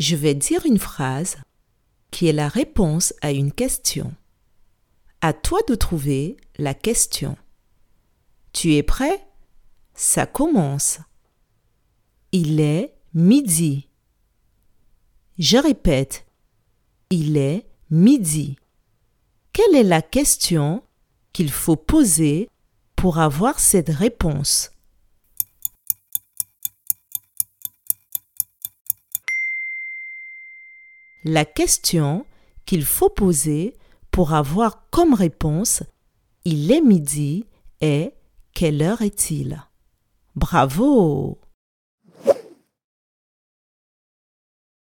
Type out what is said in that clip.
Je vais dire une phrase qui est la réponse à une question. À toi de trouver la question. Tu es prêt? Ça commence. Il est midi. Je répète. Il est midi. Quelle est la question qu'il faut poser pour avoir cette réponse? La question qu'il faut poser pour avoir comme réponse Il est midi est Quelle heure est-il? Bravo